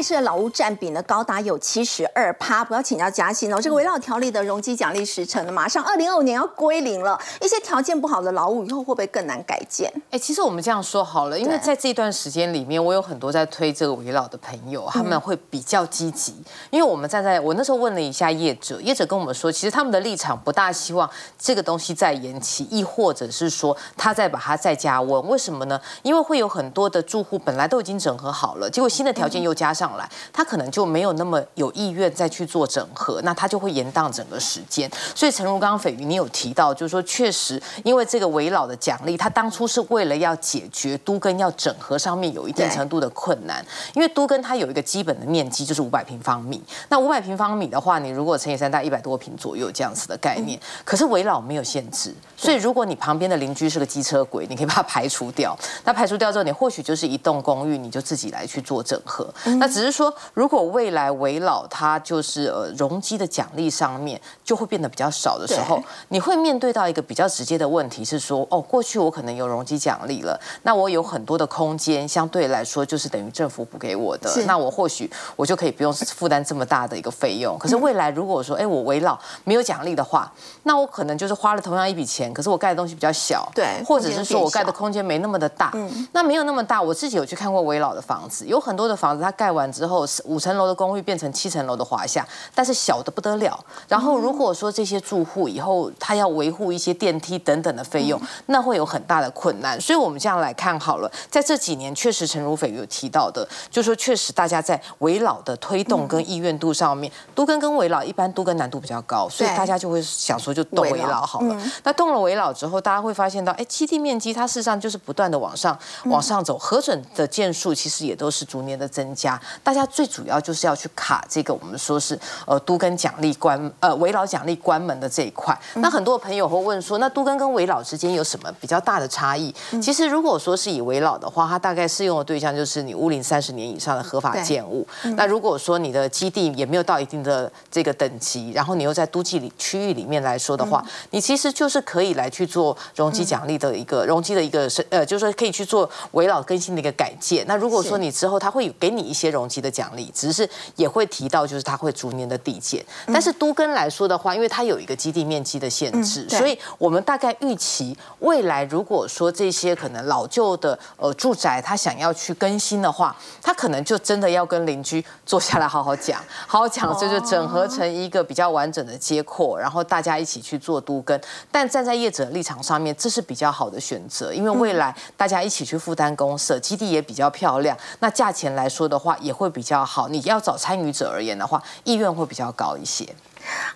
台式的劳务占比呢高达有七十二趴。不要请教嘉欣哦，这个围绕条例的容积奖励时程呢，马上二零二五年要归零了。一些条件不好的劳务以后会不会更难改建？哎，其实我们这样说好了，因为在这段时间里面，我有很多在推这个围绕的朋友，他们会比较积极。因为我们站在我那时候问了一下业者，业者跟我们说，其实他们的立场不大希望这个东西再延期，亦或者是说他再把它再加温。为什么呢？因为会有很多的住户本来都已经整合好了，结果新的条件又加上来，他可能就没有那么有意愿再去做整合，那他就会延宕整个时间。所以，陈如刚刚斐鱼你有提到，就是说确实，因为这个围老的奖励，他当初是为了要解决都跟要整合上面有一定程度的困难，因为都跟它有一个基本的面积就是五百平方米，那五百平方米的话，你如果乘以三，大概一百多平左右这样子的概念。可是围老没有限制，所以如果你旁边的邻居是个机车鬼，你可以把它排除掉。那排除掉之后，你或许就是一栋公寓，你就自己来去做整合。那只是说，如果未来围老它就是呃容积的奖励上面就会变得比较少的时候，你会面对到一个比较直接的问题是说，哦，过去我可能有容积奖励了，那我有很多的空间，相对来说就是等于政府补给我的，那我或许我就可以不用负担这么大的一个费用。可是未来如果说，哎，我围老没有奖励的话，那我可能就是花了同样一笔钱，可是我盖的东西比较小，对，或者是说我盖的空间没那么的大，嗯，那没有那么大，我自己有去看过围老的房子，有很多的房子它盖完之后，五层楼的公寓变成七层楼的华夏，但是小的不得了。然后如果说这些住户以后他要维护一些电梯等等的费用，那会有很大的困难。所以我们这样来看好了，在这几年确实陈如斐有提到的，就说确实大家在围老的推动跟意愿度上面，都跟跟围老一般都跟难度比较高，所以大家就会想说就动围老好了。那动了围老之后，大家会发现到，哎，基地面积它事实上就是不断的往上往上走，核准的件数其实也都是逐年的增加。大家最主要就是要去卡这个我们说是呃都跟奖励关呃围老奖励关门的这一块。那很多朋友会问说，那都跟跟围老之间有什么比较大的差异？其实如果说是以围老的话，它大概适用的对象就是你屋龄三十年以上的合法建物。那如果说你的基地也没有到一定的这个等级，然后你又在都记里区域里面来说的话，你其实就是可以来去做容积奖励的一个容积的一个是呃，就是说可以去做围老更新的一个改建。那如果说你之后它会给你一些容积的奖励，只是也会提到就是它会逐年的递减。但是都跟来说的话，因为它有一个基地面积的限制，所以我们大概预期未来如果说这些可能老旧的呃住宅，它想要去更新的话，它可能就真的要跟邻居坐下来好好讲，好好讲，这就是整合成一个比较完整的街廓，然后大家一起去做都跟。但站在业者立场上面，这是比较好的选择，因为未来大家一起去负担公社，基地也比较漂亮，那价钱来说的话也也会比较好。你要找参与者而言的话，意愿会比较高一些。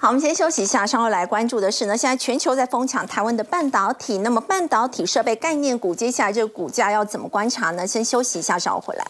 好，我们先休息一下，稍后来关注的是呢，现在全球在疯抢台湾的半导体，那么半导体设备概念股接下来这个股价要怎么观察呢？先休息一下，稍后回来。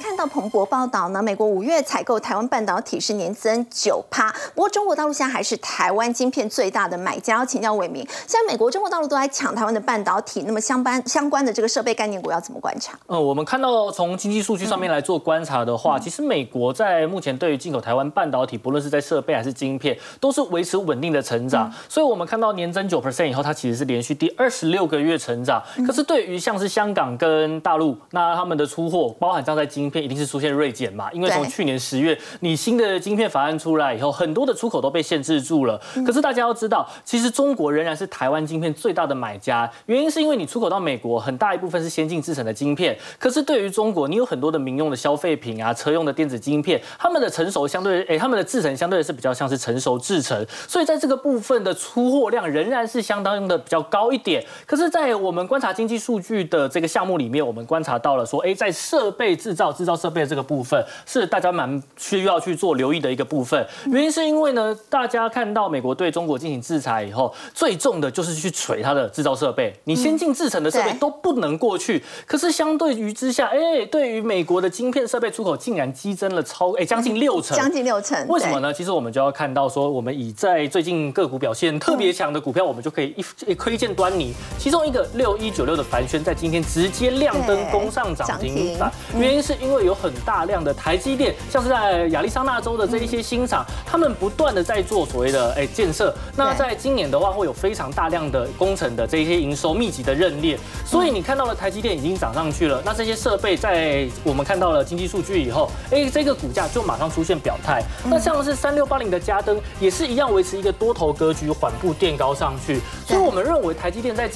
看到彭博报道呢，美国五月采购台湾半导体是年增九趴，不过中国大陆现在还是台湾晶片最大的买家。要请教伟明，现在美国、中国大陆都在抢台湾的半导体，那么相关相关的这个设备概念股要怎么观察？嗯，我们看到从经济数据上面来做观察的话，其实美国在目前对于进口台湾半导体，不论是在设备还是晶片，都是维持稳定的成长。所以，我们看到年增九 percent 以后，它其实是连续第二十六个月成长。可是，对于像是香港跟大陆，那他们的出货，包含像在晶片一定是出现锐减嘛？因为从去年十月，你新的晶片法案出来以后，很多的出口都被限制住了。可是大家要知道，其实中国仍然是台湾晶片最大的买家。原因是因为你出口到美国，很大一部分是先进制成的晶片。可是对于中国，你有很多的民用的消费品啊，车用的电子晶片，他们的成熟相对，哎，他们的制成相对是比较像是成熟制成。所以在这个部分的出货量仍然是相当的比较高一点。可是，在我们观察经济数据的这个项目里面，我们观察到了说，哎，在设备制造制造。设备这个部分是大家蛮需要去做留意的一个部分，原因是因为呢，大家看到美国对中国进行制裁以后，最重的就是去锤它的制造设备，你先进制成的设备都不能过去。可是相对于之下，哎，对于美国的晶片设备出口竟然激增了超哎将近六成，将近六成。为什么呢？其实我们就要看到说，我们以在最近个股表现特别强的股票，我们就可以一一窥见端倪。其中一个六一九六的凡轩在今天直接亮灯攻上涨停板，原因是因因为有很大量的台积电，像是在亚利桑那州的这一些新厂，他们不断的在做所谓的哎建设。那在今年的话，会有非常大量的工程的这一些营收密集的认列，所以你看到了台积电已经涨上去了。那这些设备在我们看到了经济数据以后，哎，这个股价就马上出现表态。那像是三六八零的嘉登也是一样维持一个多头格局，缓步垫高上去。所以我们认为台积电在